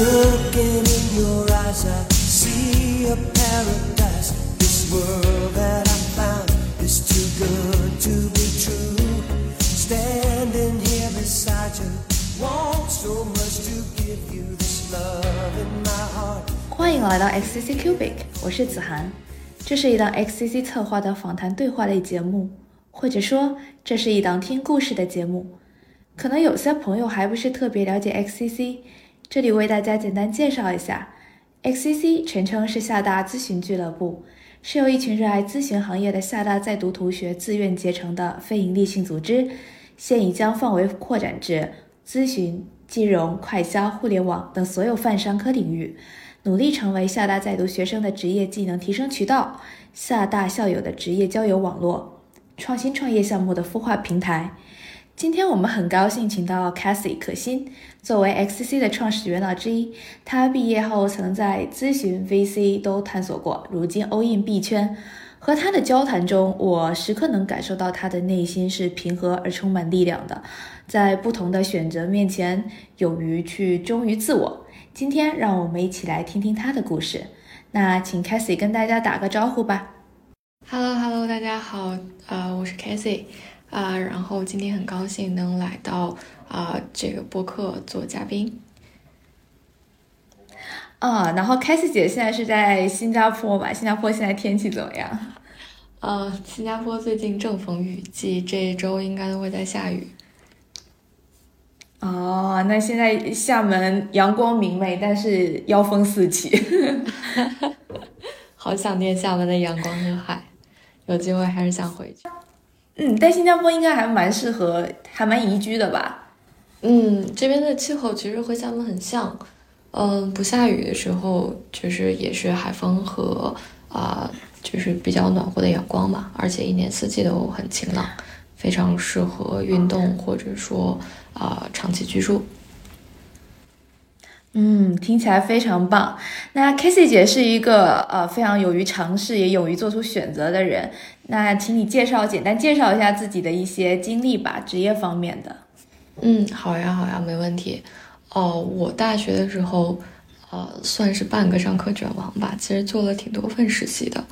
Looking in your eyes, I see a paradise. This world that I found is too good to be true. Standing here beside you, want so much to give you this love in my heart. 欢迎来到 XCC Cubic，我是子涵。这是一档 XCC 策划的访谈对话类节目，或者说这是一档听故事的节目。可能有些朋友还不是特别了解 XCC，这里为大家简单介绍一下，XCC 全称是厦大咨询俱乐部，是由一群热爱咨询行业的厦大在读同学自愿结成的非营利性组织，现已将范围扩展至咨询、金融、快销、互联网等所有泛商科领域，努力成为厦大在读学生的职业技能提升渠道，厦大校友的职业交友网络，创新创业项目的孵化平台。今天我们很高兴请到 Cassie 可心，作为 XCC 的创始元老之一，她毕业后曾在咨询、VC 都探索过，如今 all in 币圈。和她的交谈中，我时刻能感受到她的内心是平和而充满力量的，在不同的选择面前，勇于去忠于自我。今天让我们一起来听听她的故事。那请 Cassie 跟大家打个招呼吧。Hello Hello，大家好，啊、我是 Casey，啊、然后今天很高兴能来到啊、这个播客做嘉宾。啊，然后 Cassie 姐现在是在新加坡吧？新加坡现在天气怎么样？呃，新加坡最近正逢雨季，这一周应该都会在下雨。哦，那现在厦门阳光明媚，但是妖风四起。好想念厦门的阳光和海，有机会还是想回去。嗯，但新加坡应该还蛮适合，还蛮宜居的吧？嗯，这边的气候其实和厦门很像，嗯，不下雨的时候，就是也是海风和啊、就是比较暖和的阳光嘛，而且一年四季都很晴朗，非常适合运动或者说啊、长期居住。嗯，听起来非常棒。那 Cassie 姐是一个呃非常勇于尝试，也勇于做出选择的人。那请你介绍，简单介绍一下自己的一些经历吧，职业方面的。嗯，好呀，好呀，没问题。哦，我大学的时候，呃，算是半个上课卷王吧，其实做了挺多份实习的。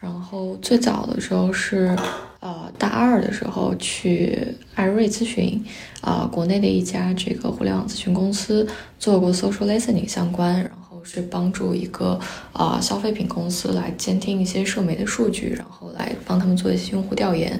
然后最早的时候是，呃，大二的时候去艾瑞咨询，啊、国内的一家这个互联网咨询公司做过 social listening 相关，然后是帮助一个啊、消费品公司来监听一些社媒的数据，然后来帮他们做一些用户调研。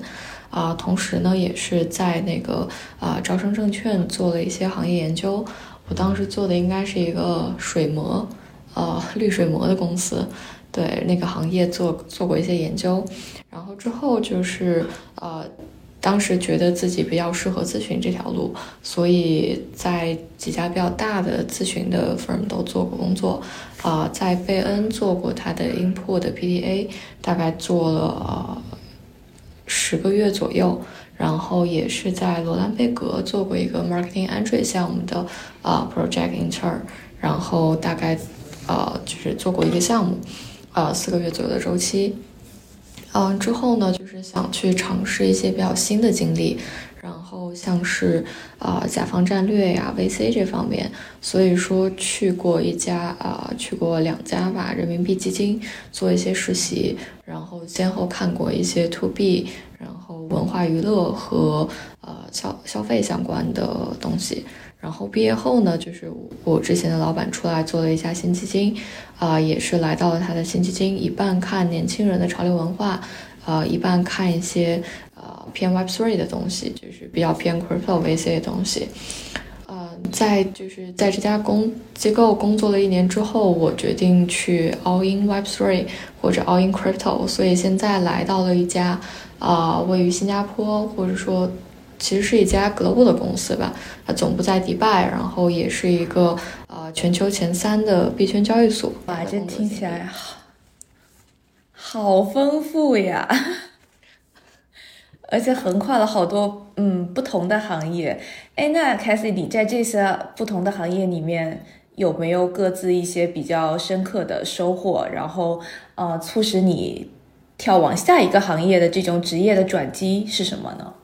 啊，同时呢，也是在那个啊招商证券做了一些行业研究。我当时做的应该是一个水膜，呃，滤水膜的公司，对那个行业做做过一些研究。然后之后就是呃，当时觉得自己比较适合咨询这条路，所以在几家比较大的咨询的 firm 都做过工作。啊、在贝恩做过他的 input 的 PDA，大概做了。呃十个月左右，然后也是在罗兰贝格做过一个 marketing entry 项目的啊、project intern，然后大概呃就是做过一个项目，呃四个月左右的周期。嗯，之后呢，就是想去尝试一些比较新的经历，然后像是啊、呃甲方战略呀、VC 这方面，所以说去过一家啊、去过两家吧人民币基金做一些实习，然后先后看过一些 to B，然后文化娱乐和呃消消费相关的东西。然后毕业后呢，就是我之前的老板出来做了一家新基金，啊、也是来到了他的新基金，一半看年轻人的潮流文化，呃，一半看一些呃偏 Web Three 的东西，就是比较偏 Crypto VC 的东西。呃，在就是在这家公机构工作了一年之后，我决定去 All in Web Three 或者 All in Crypto，所以现在来到了一家啊、位于新加坡或者说其实是一家 global 的公司吧，它总部在迪拜，然后也是一个呃全球前三的币圈交易所。哇，这听起来好好丰富呀，而且横跨了好多嗯不同的行业。哎，那 Cassie，你在这些不同的行业里面有没有各自一些比较深刻的收获？然后呃，促使你跳往下一个行业的这种职业的转机是什么呢？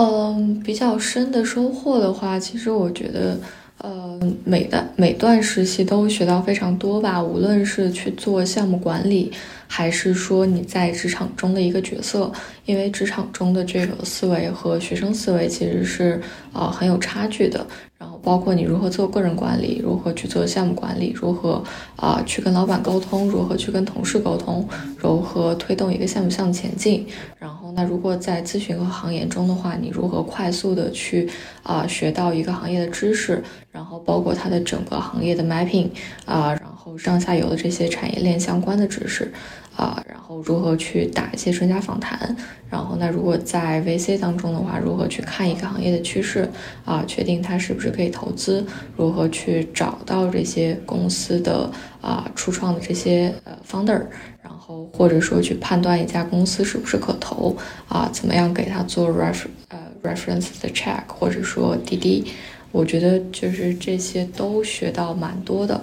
嗯，比较深的收获的话，其实我觉得，呃，每段每段实习都学到非常多吧，无论是去做项目管理，还是说你在职场中的一个角色，因为职场中的这个思维和学生思维其实是呃很有差距的。然后包括你如何做个人管理，如何去做项目管理，如何啊去跟老板沟通，如何去跟同事沟通，如何推动一个项目向前进。然后那如果在咨询和行业中的话，你如何快速的去啊学到一个行业的知识，然后包括它的整个行业的 mapping 啊，然后上下游的这些产业链相关的知识。啊，然后如何去打一些专家访谈？然后那如果在 VC 当中的话，如何去看一个行业的趋势？啊，确定它是不是可以投资？如何去找到这些公司的啊初创的这些呃 founder？然后或者说去判断一家公司是不是可投？啊，怎么样给他做 ref 呃 reference 的 check？或者说滴滴？我觉得就是这些都学到蛮多的。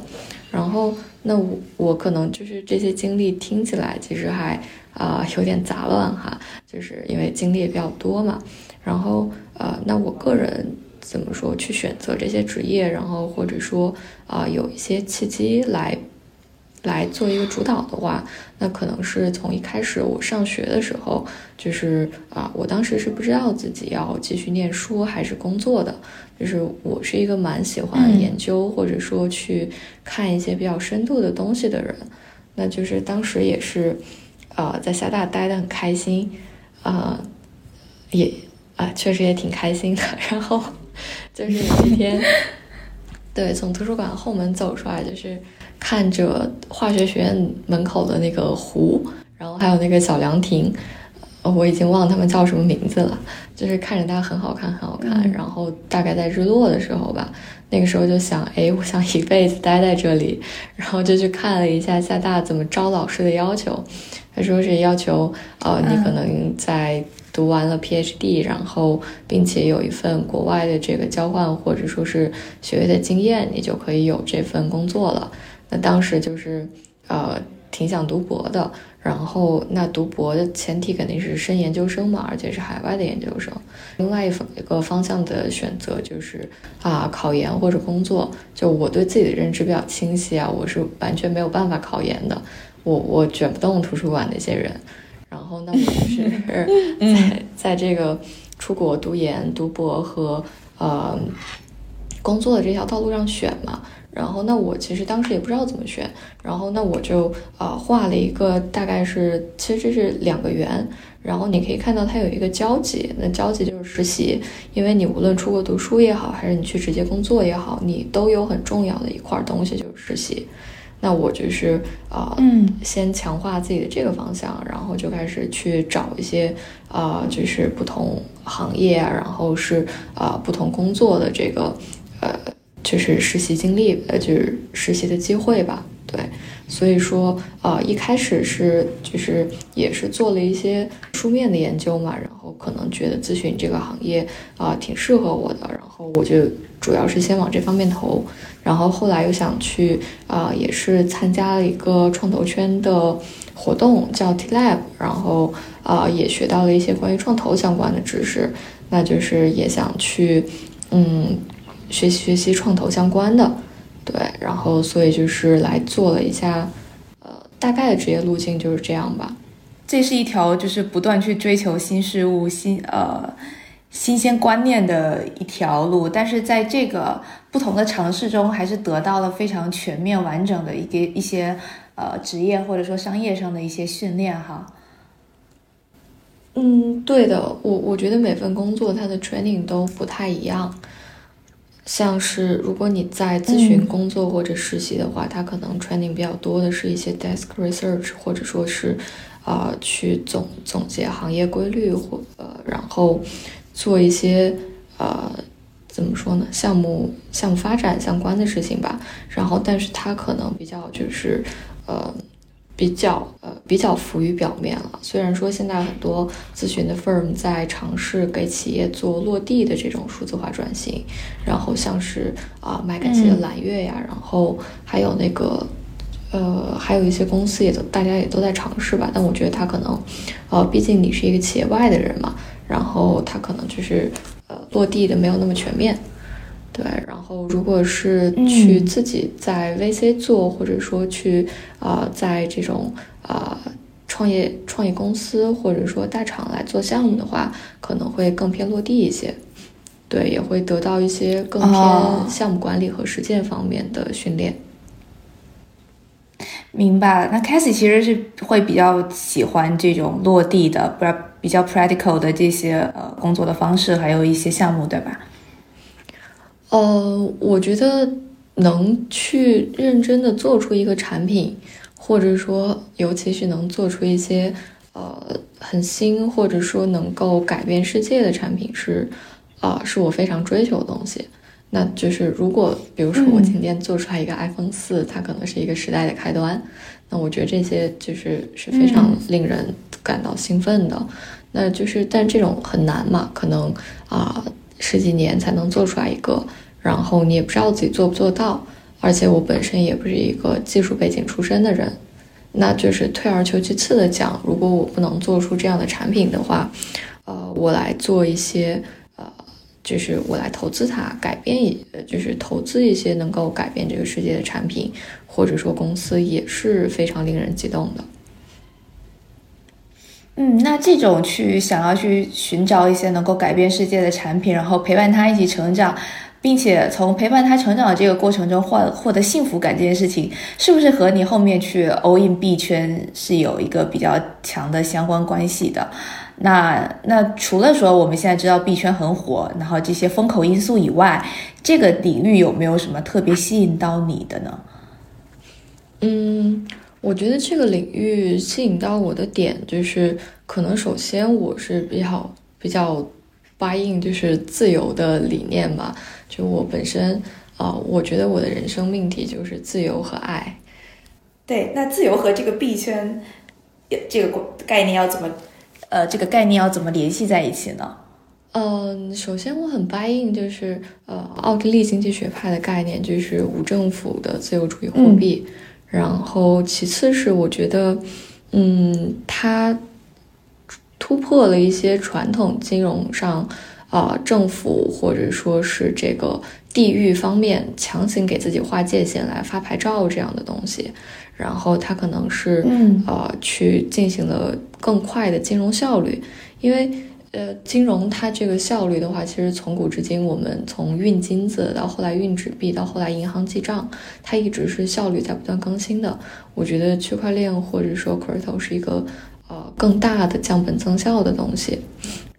然后。那我我可能就是这些经历听起来其实还啊有点杂乱哈，就是因为经历也比较多嘛。然后呃，那我个人怎么说去选择这些职业，然后或者说啊有一些契机来。来做一个主导的话，那可能是从一开始我上学的时候，就是啊，我当时是不知道自己要继续念书还是工作的。就是我是一个蛮喜欢研究或者说去看一些比较深度的东西的人。那就是当时也是，呃，在厦大待的很开心，啊，也啊确实也挺开心的。然后就是有一天，对，从图书馆后门走出来，就是。看着化学学院门口的那个湖，然后还有那个小凉亭，我已经忘了他们叫什么名字了。就是看着它很好看，很好看。然后大概在日落的时候吧，那个时候就想，哎，我想一辈子待在这里。然后就去看了一下厦大怎么招老师的要求，他说是要求，呃，你可能在读完了 PhD，然后并且有一份国外的这个交换或者说是学位的经验，你就可以有这份工作了。那当时就是，呃，挺想读博的。然后，那读博的前提肯定是升研究生嘛，而且是海外的研究生。另外一方一个方向的选择就是啊，考研或者工作。就我对自己的认知比较清晰啊，我是完全没有办法考研的。我我卷不动图书馆那些人。然后，那我就是 在在这个出国读研、读博和呃工作的这条道路上选嘛。然后，那我其实当时也不知道怎么选。然后，那我就呃画了一个，大概是其实这是两个圆。然后你可以看到它有一个交集，那交集就是实习。因为你无论出国读书也好，还是你去直接工作也好，你都有很重要的一块东西就是实习。那我就是啊，嗯，先强化自己的这个方向，然后就开始去找一些啊，就是不同行业啊，然后是啊不同工作的这个呃。就是实习经历，呃，就是实习的机会吧，对，所以说，呃，一开始是就是也是做了一些书面的研究嘛，然后可能觉得咨询这个行业啊挺适合我的，然后我就主要是先往这方面投，然后后来又想去啊，也是参加了一个创投圈的活动叫 T Lab，然后啊也学到了一些关于创投相关的知识，那就是也想去，嗯。学习学习创投相关的，对，然后所以就是来做了一下，呃，大概的职业路径就是这样吧。这是一条就是不断去追求新事物、新呃新鲜观念的一条路，但是在这个不同的尝试中，还是得到了非常全面完整的一个一些呃职业或者说商业上的一些训练哈。嗯，对的，我我觉得每份工作它的 training 都不太一样。像是如果你在咨询工作或者实习的话，它可能 training 比较多的是一些 desk research，或者说是，呃，去总总结行业规律或呃，然后做一些呃，怎么说呢，项目项目发展相关的事情吧。然后，但是它可能比较就是呃。比较呃比较浮于表面了。虽然说现在很多咨询的 firm 在尝试给企业做落地的这种数字化转型，然后像是啊麦肯锡的蓝月呀，然后还有那个呃还有一些公司也都大家也都在尝试吧。但我觉得他可能呃毕竟你是一个企业外的人嘛，然后他可能就是呃落地的没有那么全面。对，然后如果是去自己在 VC 做，或者说去啊，在这种啊创业创业公司或者说大厂来做项目的话，可能会更偏落地一些。对，也会得到一些更偏项目管理和实践方面的训练。明白。那 Cassie 其实是会比较喜欢这种落地的，不比较 practical 的这些呃工作的方式，还有一些项目，对吧？呃，我觉得能去认真的做出一个产品，或者说，尤其是能做出一些呃很新，或者说能够改变世界的产品是。啊，是我非常追求的东西。那就是如果，比如说我今天做出来一个 iPhone 四，它可能是一个时代的开端。那我觉得这些就是是非常令人感到兴奋的。那就是，但这种很难嘛，可能啊十几年才能做出来一个，然后你也不知道自己做不做到。而且我本身也不是一个技术背景出身的人，那就是退而求其次的讲，如果我不能做出这样的产品的话，呃，我来做一些。呃就是我来投资它，改变一，就是投资一些能够改变这个世界的产品，或者说公司也是非常令人激动的。嗯，那这种去想要去寻找一些能够改变世界的产品，然后陪伴他一起成长，并且从陪伴他成长的这个过程中获获得幸福感这件事情，是不是和你后面去 all in 币圈是有一个比较强的相关关系的？那那除了说我们现在知道币圈很火，然后这些风口因素以外，这个领域有没有什么特别吸引到你的呢？嗯，我觉得这个领域吸引到我的点就是，可能首先我是比较比较 buy in 就是自由的理念吧。就我本身啊，我觉得我的人生命题就是自由和爱。对，那自由和这个币圈这个概念要怎么？呃，这个概念要怎么联系在一起呢？嗯，首先我很 buy in，就是呃，奥地利经济学派的概念就是无政府的自由主义货币。然后其次是我觉得，嗯，它突破了一些传统金融上啊，政府或者说是这个地域方面强行给自己划界限来发牌照这样的东西。然后它可能是呃去进行了更快的金融效率，因为呃金融它这个效率的话，其实从古至今，我们从运金子到后来运纸币到后来银行记账，它一直是效率在不断更新的。我觉得区块链或者说 crypto 是一个呃更大的降本增效的东西。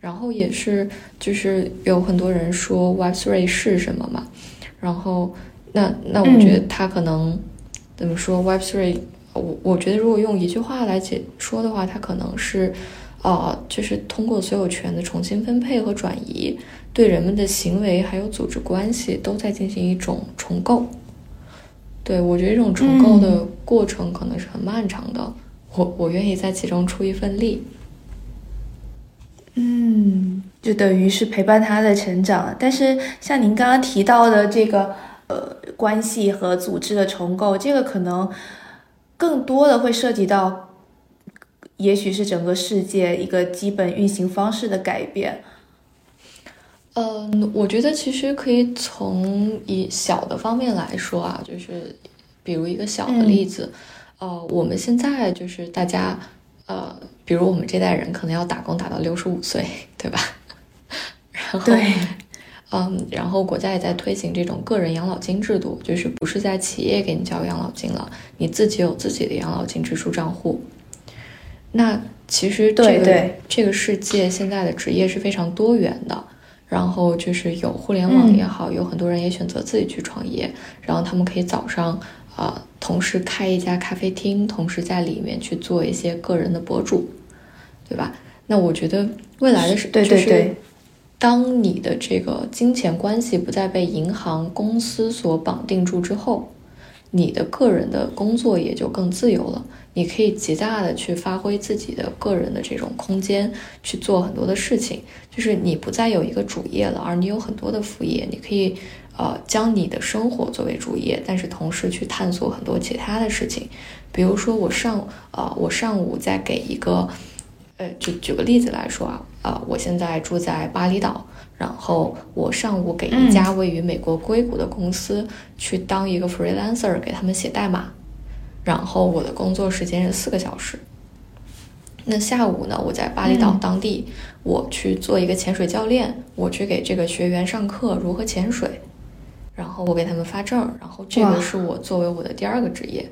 然后也是就是有很多人说 Web3 是什么嘛，然后那那我觉得它可能。怎么说？Web three，我我觉得如果用一句话来解说的话，它可能是，呃，就是通过所有权的重新分配和转移，对人们的行为还有组织关系都在进行一种重构。对我觉得这种重构的过程可能是很漫长的，我我愿意在其中出一份力。嗯，就等于是陪伴他的成长。但是像您刚刚提到的这个。呃，关系和组织的重构，这个可能更多的会涉及到，也许是整个世界一个基本运行方式的改变。嗯，我觉得其实可以从以小的方面来说啊，就是比如一个小的例子，呃，我们现在就是大家，呃，比如我们这代人可能要打工打到六十五岁，对吧？然后。对。嗯，然后国家也在推行这种个人养老金制度，就是不是在企业给你交养老金了，你自己有自己的养老金支出账户。那其实这个这个世界现在的职业是非常多元的，然后就是有互联网也好，有很多人也选择自己去创业，然后他们可以早上啊，同时开一家咖啡厅，同时在里面去做一些个人的博主，对吧？那我觉得未来的是对对对。当你的这个金钱关系不再被银行公司所绑定住之后，你的个人的工作也就更自由了。你可以极大的去发挥自己的个人的这种空间，去做很多的事情。就是你不再有一个主业了，而你有很多的副业。你可以呃将你的生活作为主业，但是同时去探索很多其他的事情。比如说我上呃我上午在给一个。呃，就举个例子来说啊，呃，我现在住在巴厘岛，然后我上午给一家位于美国硅谷的公司去当一个 freelancer，给他们写代码，然后我的工作时间是四个小时。那下午呢，我在巴厘岛当地，我去做一个潜水教练，我去给这个学员上课如何潜水，然后我给他们发证，然后这个是我作为我的第二个职业。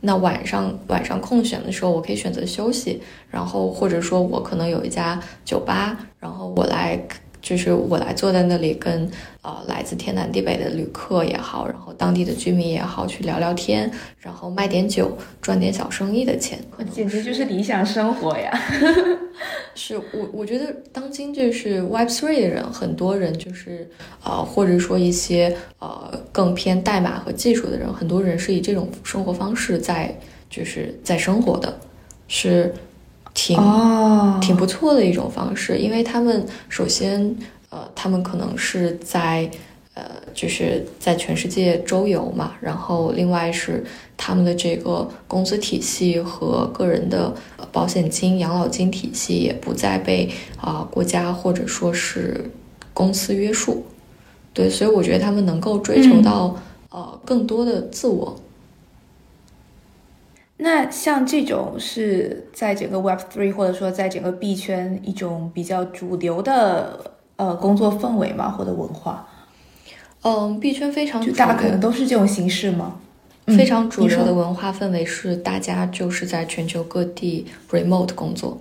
那晚上晚上空闲的时候，我可以选择休息，然后或者说我可能有一家酒吧，然后我来。就是我来坐在那里，跟呃来自天南地北的旅客也好，然后当地的居民也好，去聊聊天，然后卖点酒，赚点小生意的钱，简直就是理想生活呀！是我我觉得当今就是 Web Three 的人，很多人就是呃或者说一些呃更偏代码和技术的人，很多人是以这种生活方式在就是在生活的，是。挺挺不错的一种方式，因为他们首先，呃，他们可能是在，呃，就是在全世界周游嘛，然后另外是他们的这个工资体系和个人的保险金、养老金体系也不再被啊国家或者说是公司约束，对，所以我觉得他们能够追求到呃更多的自我。那像这种是在整个 Web Three 或者说在整个币圈一种比较主流的呃工作氛围嘛，或者文化。嗯，币圈非常就大家可能都是这种形式吗？非常主流的文化氛围是大家就是在全球各地 remote 工作。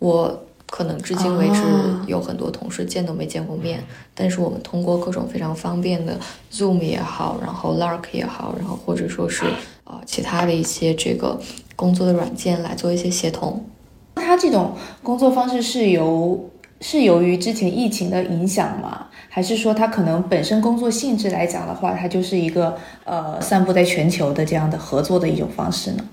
我可能至今为止有很多同事见都没见过面，但是我们通过各种非常方便的 Zoom 也好，然后 Lark 也好，然后或者说是。啊，其他的一些这个工作的软件来做一些协同。他这种工作方式是由是由于之前疫情的影响吗？还是说他可能本身工作性质来讲的话，它就是一个呃散布在全球的这样的合作的一种方式呢？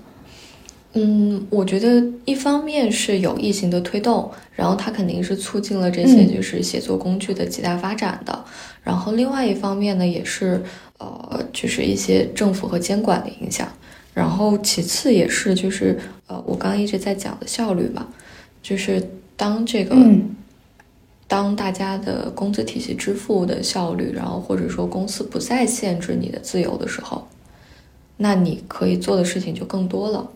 嗯，我觉得一方面是有疫情的推动，然后它肯定是促进了这些就是写作工具的极大发展的。然后另外一方面呢，也是。呃，就是一些政府和监管的影响，然后其次也是就是呃，我刚刚一直在讲的效率嘛，就是当这个，当大家的工资体系支付的效率，然后或者说公司不再限制你的自由的时候，那你可以做的事情就更多了，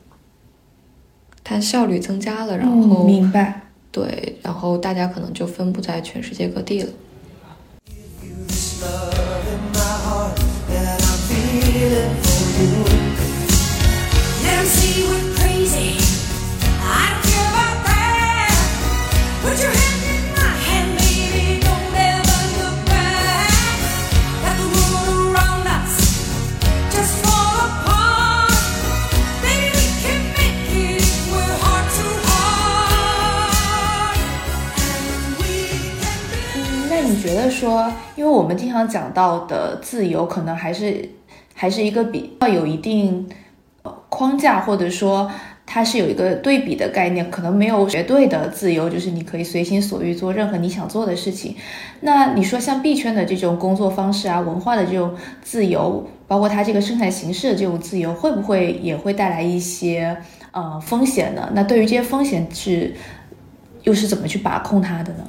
它效率增加了，然后明白，对，然后大家可能就分布在全世界各地了。那觉得说，因为我们经常讲到的自由，可能还是还是一个比较有一定。框架或者说它是有一个对比的概念，可能没有绝对的自由，就是你可以随心所欲做任何你想做的事情。那你说像币圈的这种工作方式啊，文化的这种自由，包括它这个生产形式的这种自由，会不会也会带来一些呃风险呢？那对于这些风险是又是怎么去把控它的呢？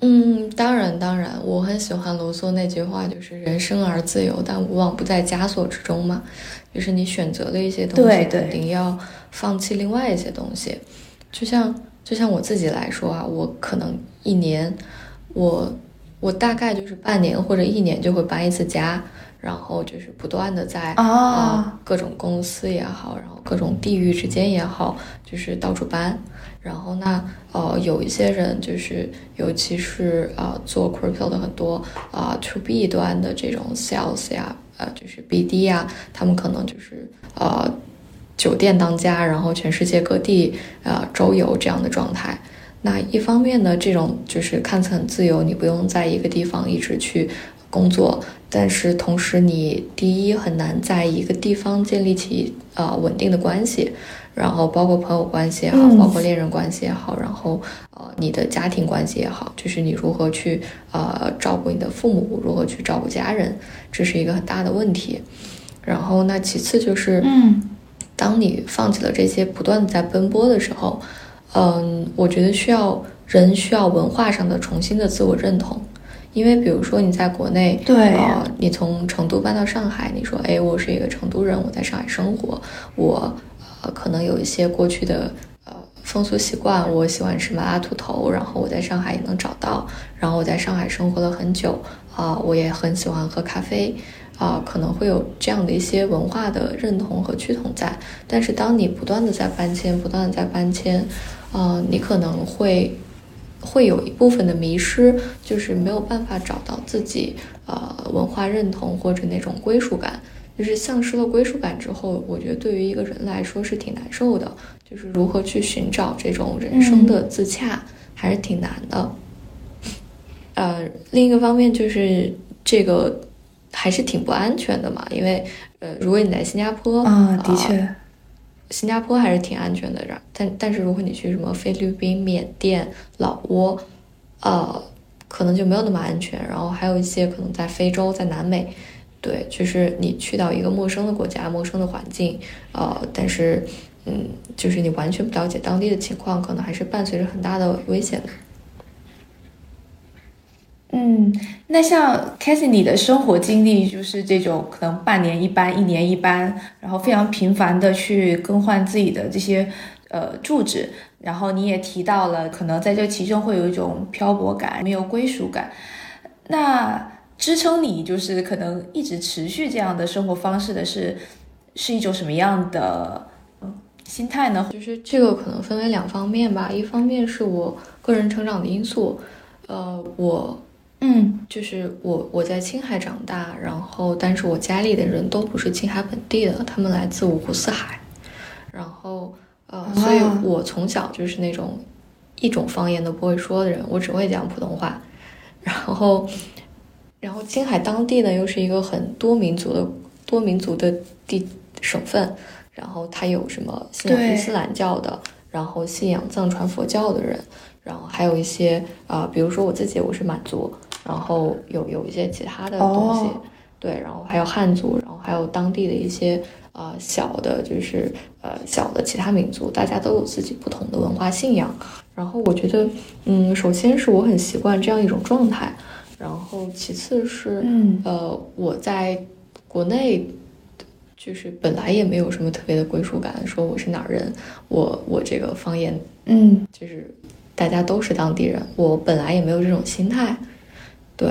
嗯，当然当然，我很喜欢罗素那句话，就是“人生而自由，但无往不在枷锁之中”嘛。就是你选择了一些东西，肯定要放弃另外一些东西。就像就像我自己来说啊，我可能一年，我我大概就是半年或者一年就会搬一次家，然后就是不断的在啊各种公司也好，然后各种地域之间也好，就是到处搬。然后那呃有一些人就是，尤其是啊做 crypto 的很多啊 to B 端的这种 sales 呀。呃，就是 BD 呀，他们可能就是呃，酒店当家，然后全世界各地呃周游这样的状态。那一方面呢，这种就是看似很自由，你不用在一个地方一直去工作，但是同时你第一很难在一个地方建立起呃稳定的关系。然后包括朋友关系也好，包括恋人关系也好，然后呃你的家庭关系也好，就是你如何去呃照顾你的父母，如何去照顾家人，这是一个很大的问题。然后那其次就是，嗯，当你放弃了这些，不断的在奔波的时候，嗯，我觉得需要人需要文化上的重新的自我认同。因为比如说你在国内，对呃，你从成都搬到上海，你说，哎，我是一个成都人，我在上海生活，我呃可能有一些过去的呃风俗习惯，我喜欢吃麻辣兔头，然后我在上海也能找到，然后我在上海生活了很久，啊、我也很喜欢喝咖啡。啊、可能会有这样的一些文化的认同和趋同在，但是当你不断的在搬迁，不断的在搬迁，呃，你可能会会有一部分的迷失，就是没有办法找到自己呃文化认同或者那种归属感。就是丧失了归属感之后，我觉得对于一个人来说是挺难受的。就是如何去寻找这种人生的自洽，还是挺难的。呃，另一个方面就是这个还是挺不安全的嘛，因为呃，如果你在新加坡啊，的确，呃新加坡还是挺安全的，然但但是如果你去什么菲律宾、缅甸、老挝，呃，可能就没有那么安全。然后还有一些可能在非洲、在南美，对，就是你去到一个陌生的国家、陌生的环境，呃，但是嗯，就是你完全不了解当地的情况，可能还是伴随着很大的危险的。嗯，那像 c a s i e 你的生活经历就是这种可能半年一班、一年一班，然后非常频繁的去更换自己的这些呃住址，然后你也提到了，可能在这其中会有一种漂泊感，没有归属感。那支撑你就是可能一直持续这样的生活方式的是是一种什么样的心态呢？就是这个可能分为两方面吧，一方面是我个人成长的因素，呃，我嗯。就是我我在青海长大，然后但是我家里的人都不是青海本地的，他们来自五湖四海，然后呃，所以啊我从小就是那种一种方言都不会说的人，我只会讲普通话，然后然后青海当地呢又是一个很多民族的多民族的地省份，然后它有什么信仰伊斯兰教的，然后信仰藏传佛教的人，然后还有一些啊、比如说我自己我是满族，然后有有一些其他的东西，哦对，然后还有汉族，然后还有当地的一些呃小的，就是呃小的其他民族，大家都有自己不同的文化信仰。然后我觉得，嗯，首先是我很习惯这样一种状态，然后其次是，嗯。呃，我在国内就是本来也没有什么特别的归属感，说我是哪儿人，我我这个方言嗯。就是大家都是当地人，我本来也没有这种心态，对。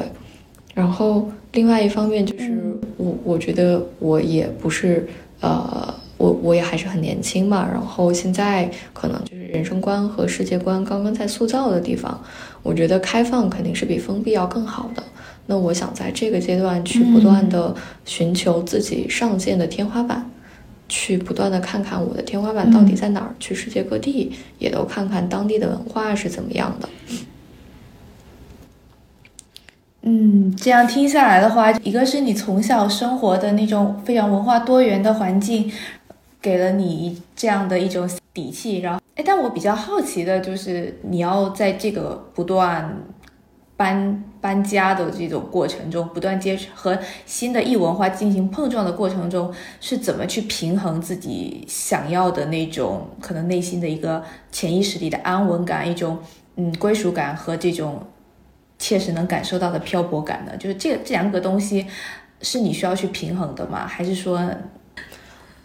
然后另外一方面就是嗯我我觉得我也不是呃，我我也还是很年轻嘛，然后现在可能就是人生观和世界观刚刚在塑造的地方，我觉得开放肯定是比封闭要更好的。那我想在这个阶段去不断的寻求自己上限的天花板，去不断的看看我的天花板到底在哪儿，去世界各地也都看看当地的文化是怎么样的。嗯，这样听下来的话，一个是你从小生活的那种非常文化多元的环境，给了你这样的一种底气。然后，哎，但我比较好奇的就是，你要在这个不断搬搬家的这种过程中，不断接触和新的异文化进行碰撞的过程中，是怎么去平衡自己想要的那种可能内心的一个潜意识里的安稳感，一种嗯归属感和这种切实能感受到的漂泊感呢？就是这这两个东西是你需要去平衡的吗？还是说，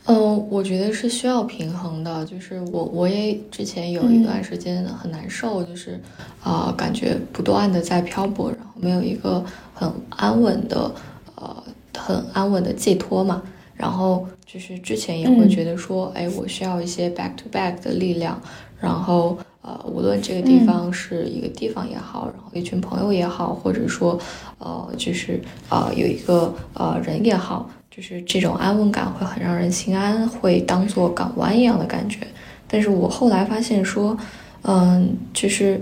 嗯，我觉得是需要平衡的。就是我我也之前有一段时间很难受，就是啊、感觉不断的在漂泊，然后没有一个很安稳的呃很安稳的寄托嘛。然后就是之前也会嗯觉得说，哎，我需要一些 back to back 的力量，然后呃，无论这个地嗯方是一个地方也好，然后一群朋友也好，或者说呃，就是呃有一个呃人也好，就是这种安稳感会很让人心安，会当做港湾一样的感觉。但是我后来发现说，嗯，就是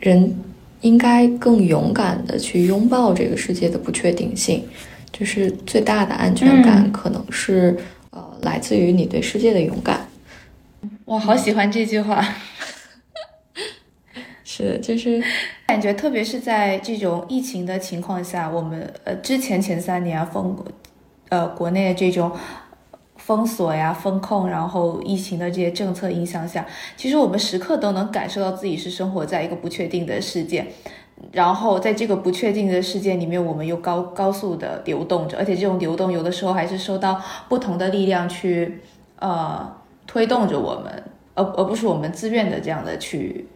人应该更勇敢的去拥抱这个世界的不确定性，就是最大的安全感嗯可能是、呃来自于你对世界的勇敢。我好喜欢这句话。是，就是感觉特别是在这种疫情的情况下，我们呃之前前三年啊封呃国内的这种封锁呀、风控，然后疫情的这些政策影响下，其实我们时刻都能感受到自己是生活在一个不确定的世界。然后在这个不确定的世界里面，我们又高高速的流动着，而且这种流动有的时候还是受到不同的力量去呃推动着我们，而而不是我们自愿的这样的去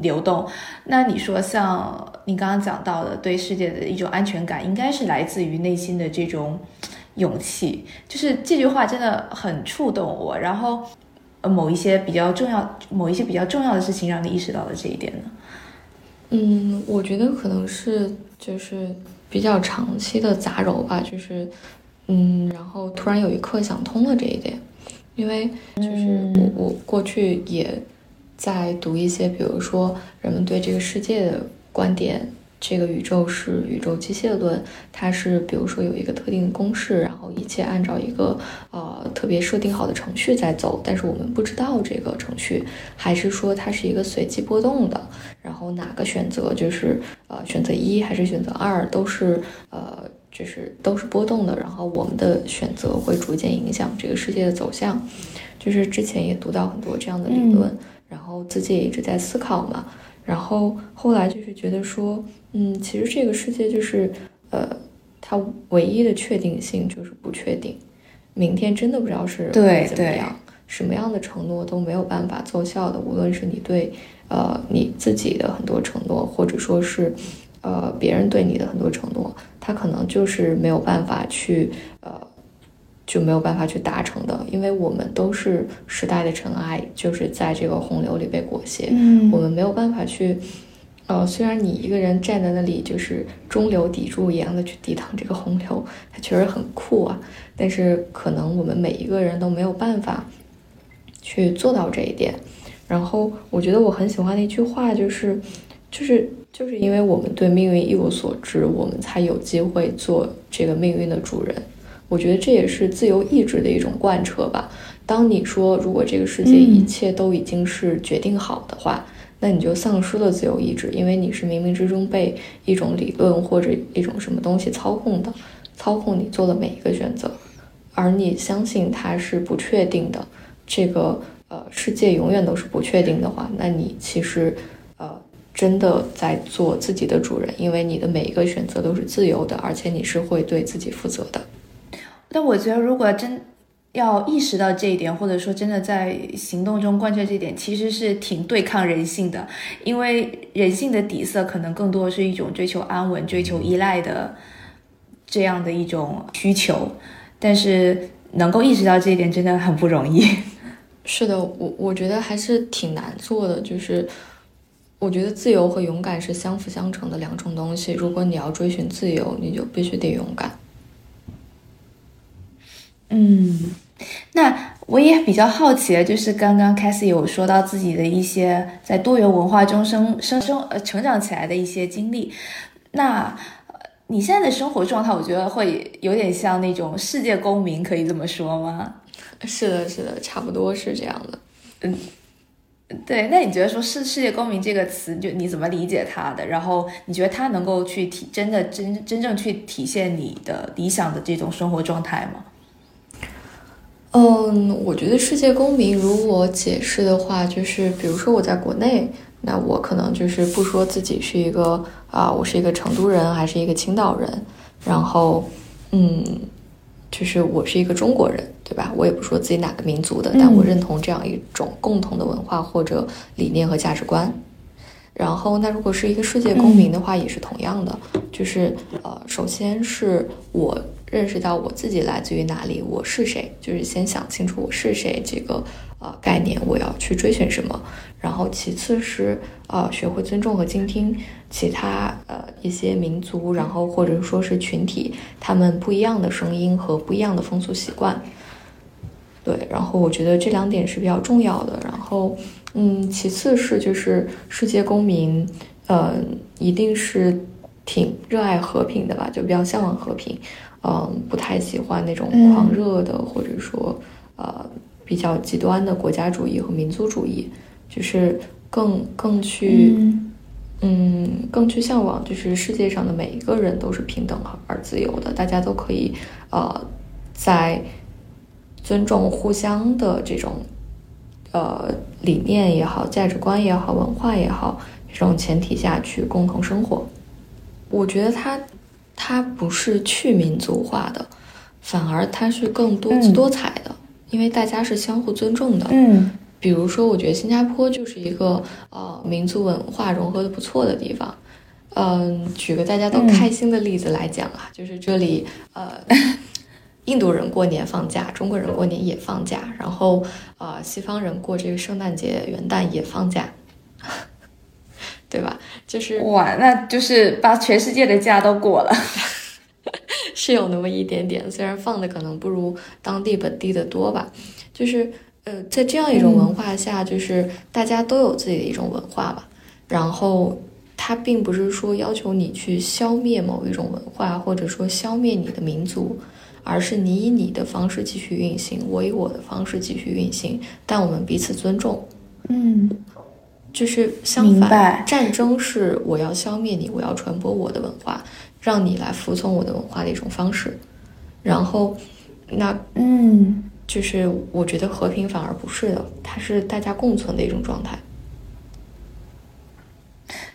流动。那你说，像你刚刚讲到的，对世界的一种安全感，应该是来自于内心的这种勇气。就是这句话真的很触动我。然后，呃，某一些比较重要、某一些比较重要的事情，让你意识到了这一点呢？嗯，我觉得可能是就是比较长期的杂糅吧，就是嗯，然后突然有一刻想通了这一点，因为就是我我过去也在读一些，比如说人们对这个世界的观点。这个宇宙是宇宙机械论，它是比如说有一个特定的公式，然后一切按照一个呃特别设定好的程序在走，但是我们不知道这个程序，还是说它是一个随机波动的，然后哪个选择就是呃选择一还是选择二都是呃就是都是波动的，然后我们的选择会逐渐影响这个世界的走向，就是之前也读到很多这样的理论，然后自己也一直在思考嘛。然后后来就是觉得说，嗯，其实这个世界就是，呃，它唯一的确定性就是不确定，明天真的不知道是会怎么样，什么样的承诺都没有办法奏效的，无论是你对，呃，你自己的很多承诺，或者说是，呃，别人对你的很多承诺，他可能就是没有办法去，呃。就没有办法去达成的，因为我们都是时代的尘埃，就是在这个洪流里被裹挟。嗯，我们没有办法去，呃，虽然你一个人站在那里，就是中流砥柱一样的去抵挡这个洪流，它确实很酷啊。但是可能我们每一个人都没有办法去做到这一点。然后我觉得我很喜欢的一句话就是，就是就是因为我们对命运一无所知，我们才有机会做这个命运的主人。我觉得这也是自由意志的一种贯彻吧。当你说如果这个世界一切都已经是决定好的话，那你就丧失了自由意志，因为你是冥冥之中被一种理论或者一种什么东西操控的，操控你做的每一个选择。而你相信它是不确定的，这个呃世界永远都是不确定的话，那你其实呃真的在做自己的主人，因为你的每一个选择都是自由的，而且你是会对自己负责的。但我觉得，如果真要意识到这一点，或者说真的在行动中贯彻这一点，其实是挺对抗人性的，因为人性的底色可能更多是一种追求安稳、追求依赖的这样的一种需求。但是能够意识到这一点，真的很不容易。是的，我我觉得还是挺难做的。就是我觉得自由和勇敢是相辅相成的两种东西。如果你要追寻自由，你就必须得勇敢。嗯，那我也比较好奇，就是刚刚 c a s i e 有说到自己的一些在多元文化中生生生呃成长起来的一些经历。那你现在的生活状态，我觉得会有点像那种世界公民，可以这么说吗？是的，是的，差不多是这样的。嗯，对。那你觉得说“世世界公民”这个词，就你怎么理解它的？然后你觉得它能够去体真的真真正去体现你的理想的这种生活状态吗？嗯，我觉得世界公民，如果解释的话，就是比如说我在国内，那我可能就是不说自己是一个啊，我是一个成都人，还是一个青岛人，然后，嗯，就是我是一个中国人，对吧？我也不说自己哪个民族的，但我认同这样一种共同的文化或者理念和价值观。然后，那如果是一个世界公民的话，也是同样的，就是呃，首先是我。认识到我自己来自于哪里，我是谁，就是先想清楚我是谁这个呃概念，我要去追寻什么。然后其次是呃学会尊重和倾听其他呃一些民族，然后或者说是群体他们不一样的声音和不一样的风俗习惯。对，然后我觉得这两点是比较重要的。然后嗯，其次是就是世界公民，嗯，一定是挺热爱和平的吧，就比较向往和平。不太喜欢那种狂热的，或者说，呃，比较极端的国家主义和民族主义，就是更更去，嗯，更去向往，就是世界上的每一个人都是平等而自由的，大家都可以，呃，在尊重互相的这种呃理念也好、价值观也好、文化也好这种前提下去共同生活。我觉得它它不是去民族化的，反而它是更多姿多彩的，因为大家是相互尊重的。嗯，比如说，我觉得新加坡就是一个呃民族文化融合的不错的地方。嗯，举个大家都开心的例子来讲啊，就是这里呃，印度人过年放假，中国人过年也放假，然后呃，西方人过这个圣诞节、元旦也放假，对吧？就是哇，那就是把全世界的假都过了，是有那么一点点，虽然放的可能不如当地本地的多吧。就是呃，在这样一种文化下，就是大家都有自己的一种文化吧，然后。它并不是说要求你去消灭某一种文化，或者说消灭你的民族，而是你以你的方式继续运行，我以我的方式继续运行，但我们彼此尊重。嗯，就是相反，战争是我要消灭你，我要传播我的文化，让你来服从我的文化的一种方式。然后，那嗯，就是我觉得和平反而不是的，它是大家共存的一种状态。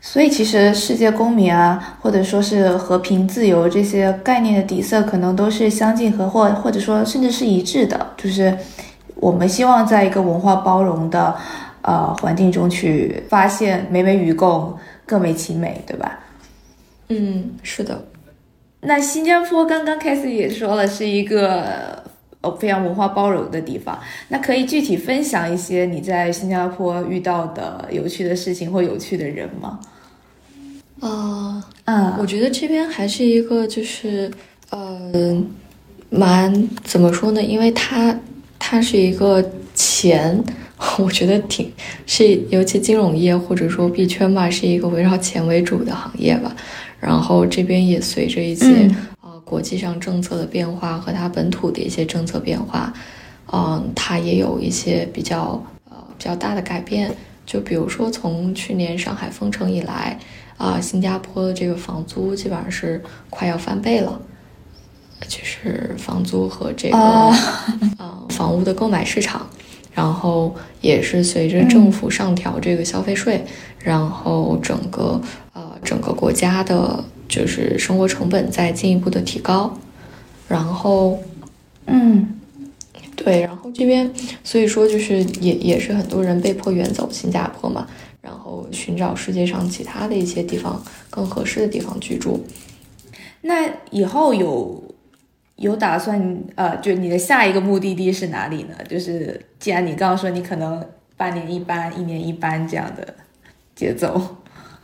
所以，其实世界公民啊，或者说是和平、自由这些概念的底色，可能都是相近和或或者说甚至是一致的。就是我们希望在一个文化包容的呃环境中去发现美美与共，各美其美，对吧？嗯，是的。那新加坡刚刚开始也说了，是一个呃非常文化包容的地方。那可以具体分享一些你在新加坡遇到的有趣的事情或有趣的人吗？啊，嗯，我觉得这边还是一个，就是，呃，蛮怎么说呢？因为它它是一个钱，我觉得挺是，尤其金融业或者说币圈吧，是一个围绕钱为主的行业吧。然后这边也随着一些呃国际上政策的变化和它本土的一些政策变化，嗯，它也有一些比较呃比较大的改变。就比如说从去年上海封城以来。啊，新加坡的这个房租基本上是快要翻倍了，就是房租和这个呃房屋的购买市场，然后也是随着政府上调这个消费税，然后整个呃整个国家的就是生活成本在进一步的提高，然后嗯，对，然后这边所以说就是也也是很多人被迫远走新加坡嘛。然后寻找世界上其他的一些地方更合适的地方居住。那以后有有打算呃，就你的下一个目的地是哪里呢？就是既然你刚刚说你可能半年一班、一年一班这样的节奏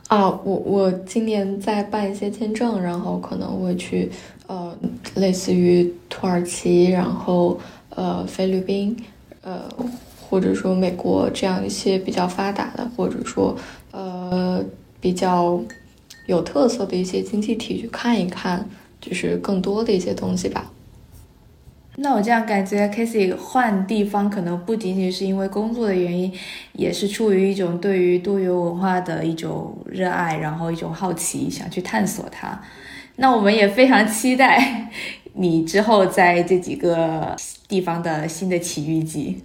啊，我我今年在办一些签证，然后可能会去呃，类似于土耳其，然后呃，菲律宾，呃。或者说美国这样一些比较发达的，或者说呃比较有特色的一些经济体去看一看，就是更多的一些东西吧。那我这样感觉 k a s e y 换地方可能不仅仅是因为工作的原因，也是出于一种对于多元文化的一种热爱，然后一种好奇，想去探索它。那我们也非常期待你之后在这几个地方的新的奇遇记。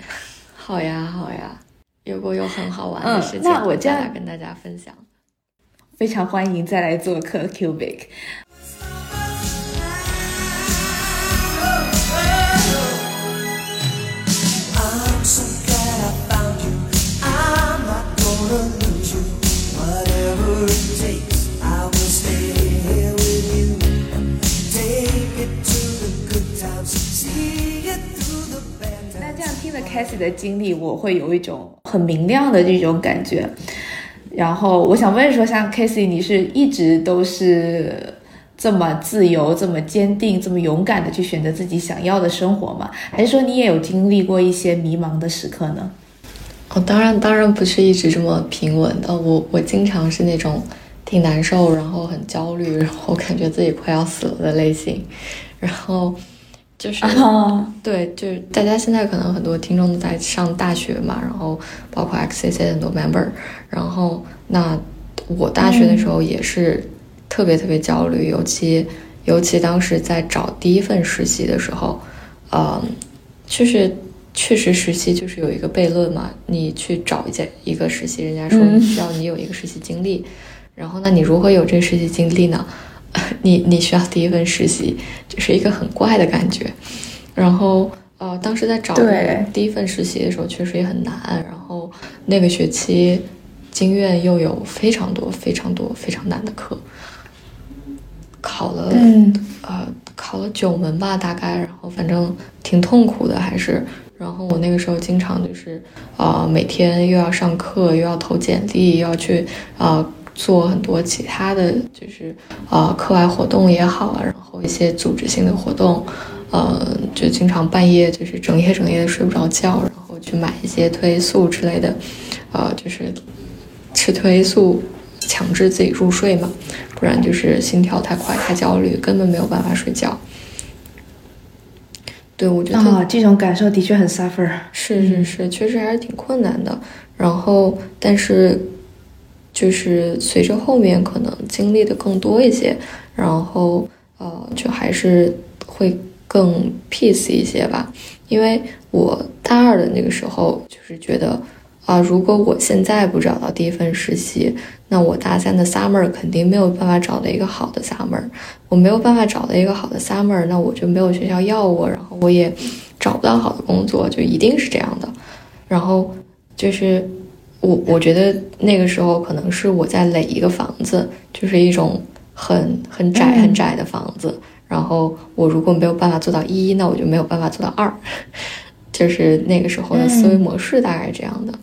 好呀，好呀，如果有很好玩的事情，那我再来跟大家分享。非常欢迎再来做客 Cubic。开始的经历，我会有一种很明亮的这种感觉。然后我想问说，像 Casey，你是一直都是这么自由、这么坚定、这么勇敢的去选择自己想要的生活吗？还是说你也有经历过一些迷茫的时刻呢？哦，当然，当然不是一直这么平稳的。我我经常是那种挺难受，然后很焦虑，然后感觉自己快要死了的类型。然后。就是对，就是大家现在可能很多听众都在上大学嘛，然后包括 XCC 很多 member，然后那我大学的时候也是特别特别焦虑，尤其尤其当时在找第一份实习的时候，嗯，就是确实实习就是有一个悖论嘛，你去找一件一个实习，人家说你需要你有一个实习经历，然后那你如何有这个实习经历呢？你你需要第一份实习，就是一个很怪的感觉。然后呃，当时在找第一份实习的时候，确实也很难。然后那个学期，经院又有非常多、非常多、非常难的课，考了呃考了九门吧，大概。然后反正挺痛苦的，还是。然后我那个时候经常就是呃每天又要上课，又要投简历，又要去呃。做很多其他的就是呃课外活动也好啊，然后一些组织性的活动，呃，就经常半夜就是整夜整夜的睡不着觉，然后去买一些褪黑素之类的，呃，就是吃褪黑素强制自己入睡嘛，不然就是心跳太快太焦虑，根本没有办法睡觉。对，我觉得啊，这种感受的确很 suffer。是是是，确实还是挺困难的。然后，但是。就是随着后面可能经历的更多一些，然后呃，就还是会更 peace 一些吧。因为我大二的那个时候，就是觉得啊，如果我现在不找到第一份实习，那我大三的 summer 肯定没有办法找到一个好的 summer。我没有办法找到一个好的 summer，那我就没有学校要我，然后我也找不到好的工作，就一定是这样的。然后就是。我我觉得那个时候可能是我在垒一个房子，就是一种很很窄很窄的房子。然后我如果没有办法做到一，那我就没有办法做到二，就是那个时候的思维模式大概这样的。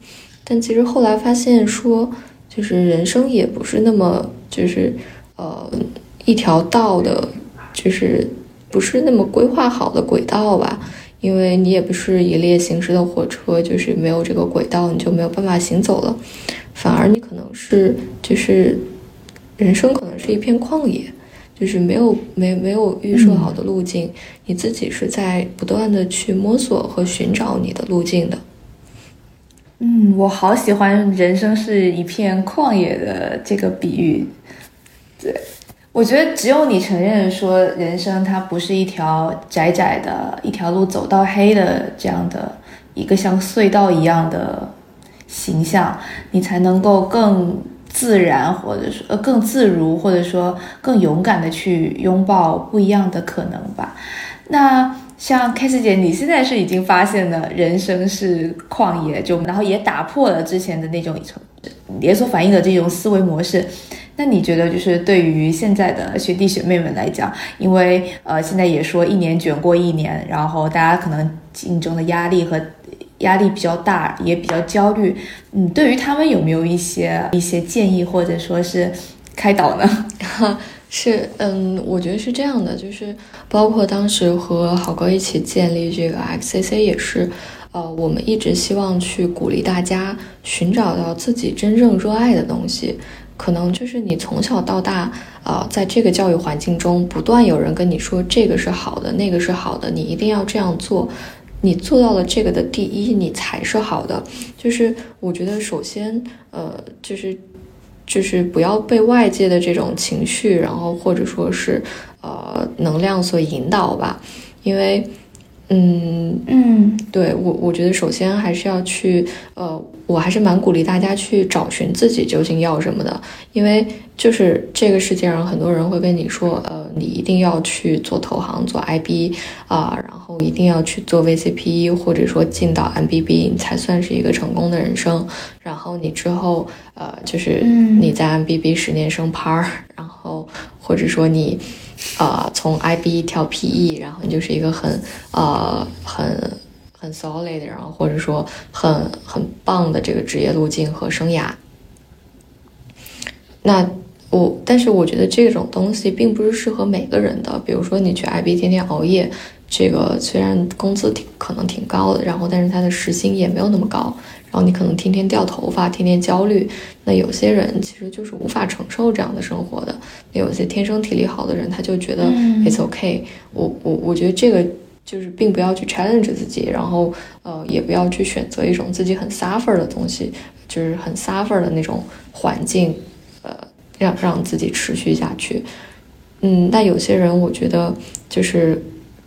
但其实后来发现说，就是人生也不是那么就是呃一条道的，就是不是那么规划好的轨道吧。因为你也不是一列行驶的火车，就是没有这个轨道，你就没有办法行走了。反而你可能是就是人生可能是一片旷野，就是没有没没有预设好的路径，你自己是在不断的去摸索和寻找你的路径的。嗯，我好喜欢人生是一片旷野的这个比喻。对。我觉得只有你承认说人生它不是一条窄窄的一条路走到黑的这样的一个像隧道一样的形象，你才能够更自然或者说呃更自如或者说更勇敢的去拥抱不一样的可能吧。那像开 a 姐，你现在是已经发现了人生是旷野，就然后也打破了之前的那种连锁反应的这种思维模式。那你觉得，就是对于现在的学弟学妹们来讲，因为呃，现在也说一年卷过一年，然后大家可能竞争的压力和压力比较大，也比较焦虑。嗯，对于他们有没有一些一些建议，或者说是开导呢？是，嗯，我觉得是这样的，就是包括当时和好哥一起建立这个 XCC 也是，呃，我们一直希望去鼓励大家寻找到自己真正热爱的东西。可能就是你从小到大，呃，在这个教育环境中，不断有人跟你说这个是好的，那个是好的，你一定要这样做。你做到了这个的第一，你才是好的。就是我觉得，首先，呃，就是就是不要被外界的这种情绪，然后或者说是呃能量所引导吧，因为。嗯嗯，对我，我觉得首先还是要去，呃，我还是蛮鼓励大家去找寻自己究竟要什么的，因为就是这个世界上很多人会跟你说，呃，你一定要去做投行，做 IB 啊，然后一定要去做 VCPE，或者说进到 MBB，你才算是一个成功的人生。然后你之后，呃，就是你在 MBB 十年升班儿，然后或者说你。呃，从 IB 跳 PE，然后你就是一个很呃很很 solid，然后或者说很很棒的这个职业路径和生涯。那我，但是我觉得这种东西并不是适合每个人的。比如说你去 IB 天天熬夜，这个虽然工资挺可能挺高的，然后但是他的时薪也没有那么高。然后你可能天天掉头发，天天焦虑。那有些人其实就是无法承受这样的生活的。那有些天生体力好的人，他就觉得 it's okay。我我我觉得这个就是并不要去 challenge 自己，然后呃也不要去选择一种自己很 suffer 的东西，就是很 suffer 的那种环境，呃让让自己持续下去。嗯，那有些人我觉得就是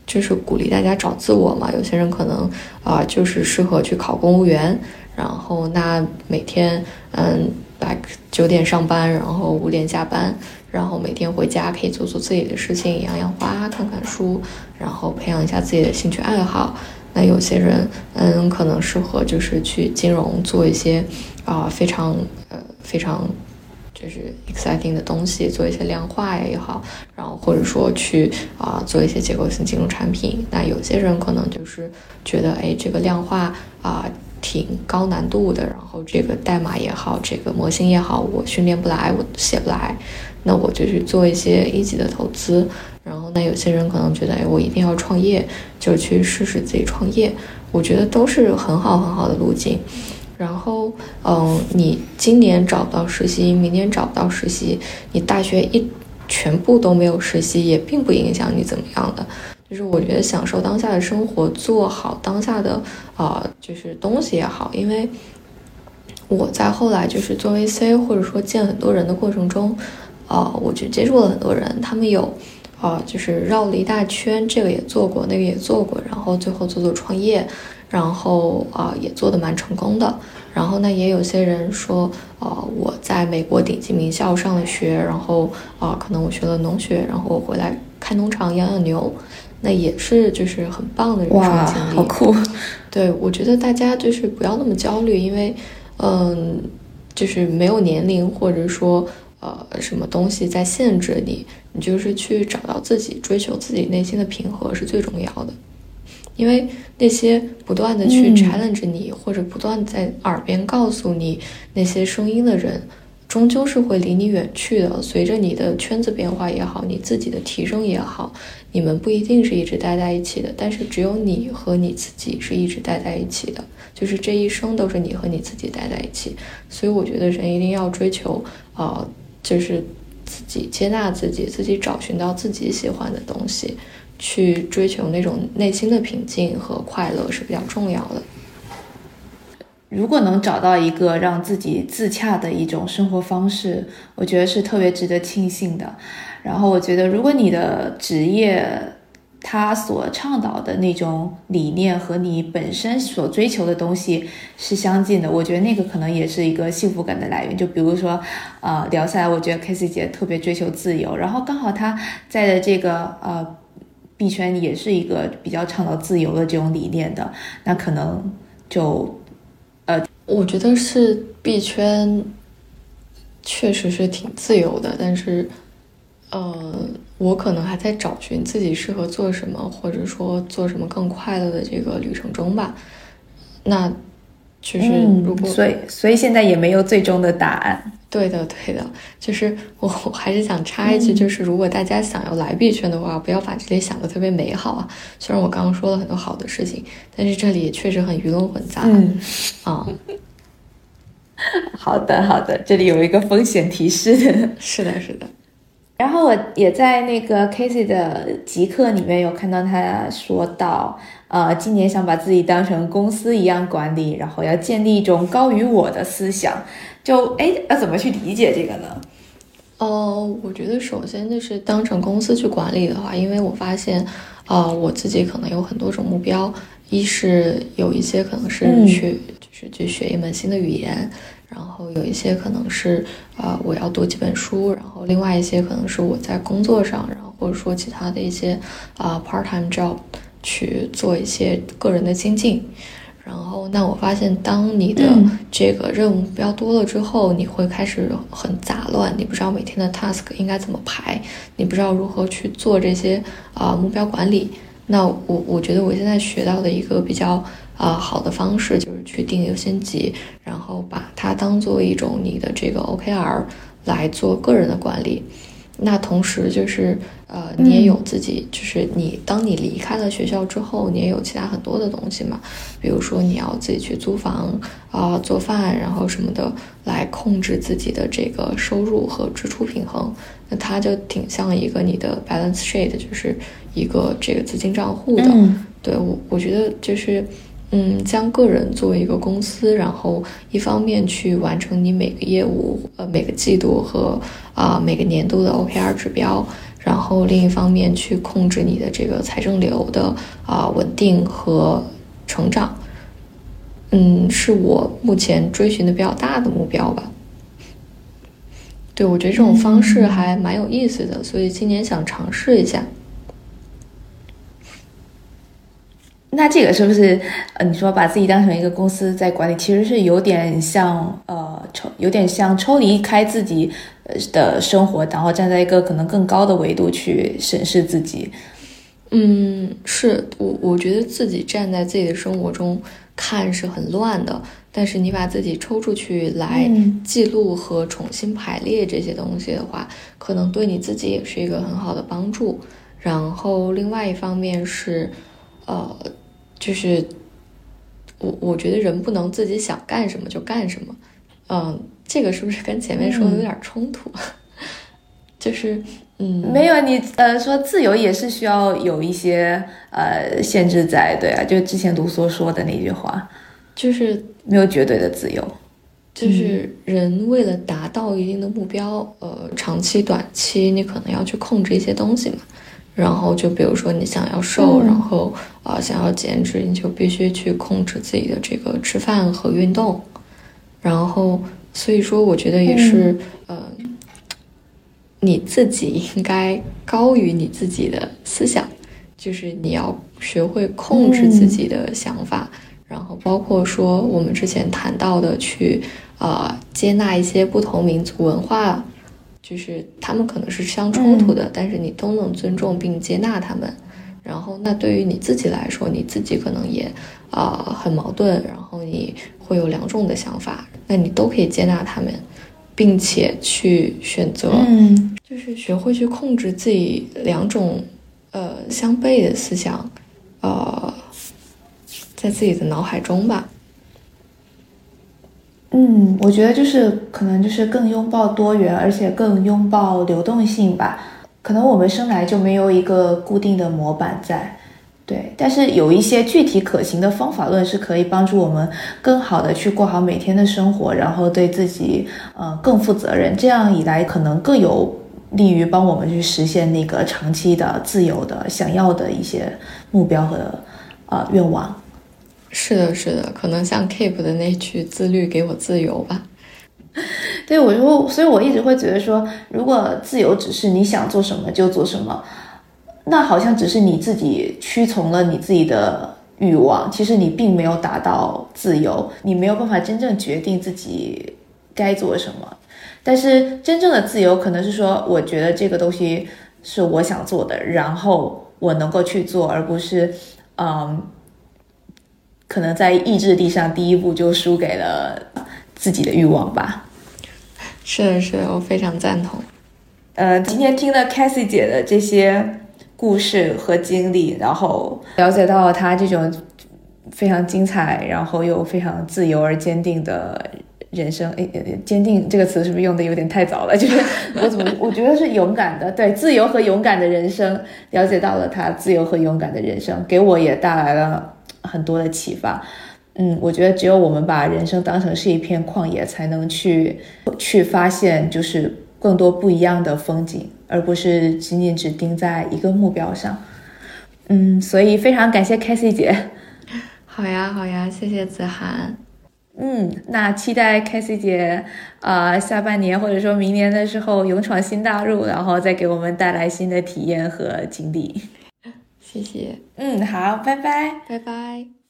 就是鼓励大家找自我嘛。有些人可能啊，就是适合去考公务员，然后那每天嗯，把九点上班，然后五点下班，然后每天回家可以做做自己的事情，养养花，看看书，然后培养一下自己的兴趣爱好。那有些人嗯，可能适合就是去金融做一些啊非常呃非常。就是 exciting 的东西，做一些量化也好，然后或者说去啊做一些结构性金融产品。那有些人可能就是觉得，哎，这个量化啊挺高难度的，然后这个代码也好，这个模型也好，我训练不来，我写不来，那我就去做一些一级的投资。然后那有些人可能觉得，哎，我一定要创业，就去试试自己创业。我觉得都是很好很好的路径。然后，嗯，你今年找不到实习，明年找不到实习，你大学一全部都没有实习，也并不影响你怎么样的。就是我觉得享受当下的生活，做好当下的啊，就是东西也好。因为我在后来就是做 VC 或者说见很多人的过程中，啊，我就接触了很多人，他们有啊，就是绕了一大圈，这个也做过，那个也做过，然后最后做做创业。然后啊，也做的蛮成功的。然后呢，也有些人说，呃，我在美国顶级名校上了学，然后啊，可能我学了农学，然后我回来开农场养养牛，那也是就是很棒的人生经历。好酷！对，我觉得大家就是不要那么焦虑，因为嗯，就是没有年龄或者说呃什么东西在限制你，你就是去找到自己，追求自己内心的平和是最重要的。因为那些不断的去 challenge 你，或者不断在耳边告诉你那些声音的人，终究是会离你远去的。随着你的圈子变化也好，你自己的提升也好，你们不一定是一直待在一起的。但是只有你和你自己是一直待在一起的，就是这一生都是你和你自己待在一起。所以我觉得人一定要追求，呃，就是自己接纳自己，自己找寻到自己喜欢的东西。去追求那种内心的平静和快乐是比较重要的。如果能找到一个让自己自洽的一种生活方式，我觉得是特别值得庆幸的。然后，我觉得如果你的职业他所倡导的那种理念和你本身所追求的东西是相近的，我觉得那个可能也是一个幸福感的来源。就比如说，呃，聊下来，我觉得 K C 姐特别追求自由，然后刚好她在的这个呃。币圈也是一个比较倡导自由的这种理念的，那可能就，我觉得是币圈确实是挺自由的，但是，呃，我可能还在找寻自己适合做什么，或者说做什么更快乐的这个旅程中吧。那就是，如果所以所以现在也没有最终的答案。对的，对的，就是 我我还是想插一句，就是如果大家想要来币圈的话，不要把这里想的特别美好啊。虽然我刚刚说了很多好的事情，但是这里也确实很鱼龙混杂。嗯，啊，好的，好的，这里有一个风险提示。是的，是的。然后我也在那个 Casey 的极客里面有看到他说到，呃，今年想把自己当成公司一样管理，然后要建立一种高于我的思想。就哎，要怎么去理解这个呢？哦，我觉得首先就是当成公司去管理的话，因为我发现，呃，我自己可能有很多种目标，一是有一些可能是去，就是去学一门新的语言，然后有一些可能是啊，我要读几本书，然后另外一些可能是我在工作上，然后或者说其他的一些啊 part time job 去做一些个人的精进。然后，那我发现，当你的这个任务目标多了之后，你会开始很杂乱，你不知道每天的 task 应该怎么排，你不知道如何去做这些啊目标管理。那我我觉得我现在学到的一个比较啊好的方式，就是去定优先级，然后把它当做一种你的这个 OKR 来做个人的管理。那同时就是，呃，你也有自己，就是你当你离开了学校之后，你也有其他很多的东西嘛，比如说你要自己去租房啊、做饭，然后什么的，来控制自己的这个收入和支出平衡。那它就挺像一个你的 balance sheet，就是一个这个资金账户的。对我，我觉得就是。嗯，将个人作为一个公司，然后一方面去完成你每个业务、呃每个季度和啊每个年度的 OKR 指标，然后另一方面去控制你的这个财政流的啊稳定和成长。嗯，是我目前追寻的比较大的目标吧。对，我觉得这种方式还蛮有意思的，所以今年想尝试一下。那这个是不是呃，你说把自己当成一个公司在管理，其实是有点像呃抽，有点像抽离开自己呃的生活，然后站在一个可能更高的维度去审视自己。嗯，是我我觉得自己站在自己的生活中。看是很乱的，但是你把自己抽出去来记录和重新排列这些东西的话，可能对你自己也是一个很好的帮助。然后另外一方面是，呃，就是我我觉得人不能自己想干什么就干什么，嗯，这个是不是跟前面说的有点冲突？就是，嗯，没有，你呃说自由也是需要有一些呃限制在，对啊，就之前卢梭说的那句话，就是。没有绝对的自由，就是人为了达到一定的目标，呃，长期、短期你可能要去控制一些东西嘛，然后就比如说你想要瘦，然后啊想要减脂，你就必须去控制自己的这个吃饭和运动，然后所以说我觉得也是，嗯。你自己应该高于你自己的思想，就是你要学会控制自己的想法，然后包括说我们之前谈到的去啊接纳一些不同民族文化，就是他们可能是相冲突的，但是你都能尊重并接纳他们。然后那对于你自己来说，你自己可能也啊很矛盾，然后你会有两种的想法，那你都可以接纳他们。并且去选择，嗯，就是学会去控制自己两种，呃，相悖的思想，呃，在自己的脑海中吧。嗯，我觉得就是可能就是更拥抱多元，而且更拥抱流动性吧。可能我们生来就没有一个固定的模板在。对，但是有一些具体可行的方法论是可以帮助我们更好的去过好每天的生活，然后对自己呃更负责任。这样一来，可能更有利于帮我们去实现那个长期的自由的想要的一些目标和呃愿望。是的，是的，可能像 Keep 的那句“自律给我自由”吧。对，我说，所以我一直会觉得说，如果自由只是你想做什么就做什么。那好像只是你自己屈从了你自己的欲望，其实你并没有达到自由，你没有办法真正决定自己该做什么。但是真正的自由可能是说，我觉得这个东西是我想做的，然后我能够去做，而不是，嗯，可能在意志力上第一步就输给了自己的欲望吧。是的，是的，我非常赞同。呃，今天听了 Cassie 姐的这些。故事和经历，然后了解到了他这种非常精彩，然后又非常自由而坚定的人生。诶，坚定这个词是不是用的有点太早了？就是 我怎么我觉得是勇敢的，对，自由和勇敢的人生。了解到了她自由和勇敢的人生，给我也带来了很多的启发。嗯，我觉得只有我们把人生当成是一片旷野，才能去去发现，就是更多不一样的风景。而不是仅仅只盯在一个目标上，嗯，所以非常感谢 k a s i e 姐。好呀，好呀，谢谢子涵。嗯，那期待 k a s i e 姐啊，下半年或者说明年的时候勇闯新大陆，然后再给我们带来新的体验和经历。谢谢。嗯，好，拜拜，拜拜。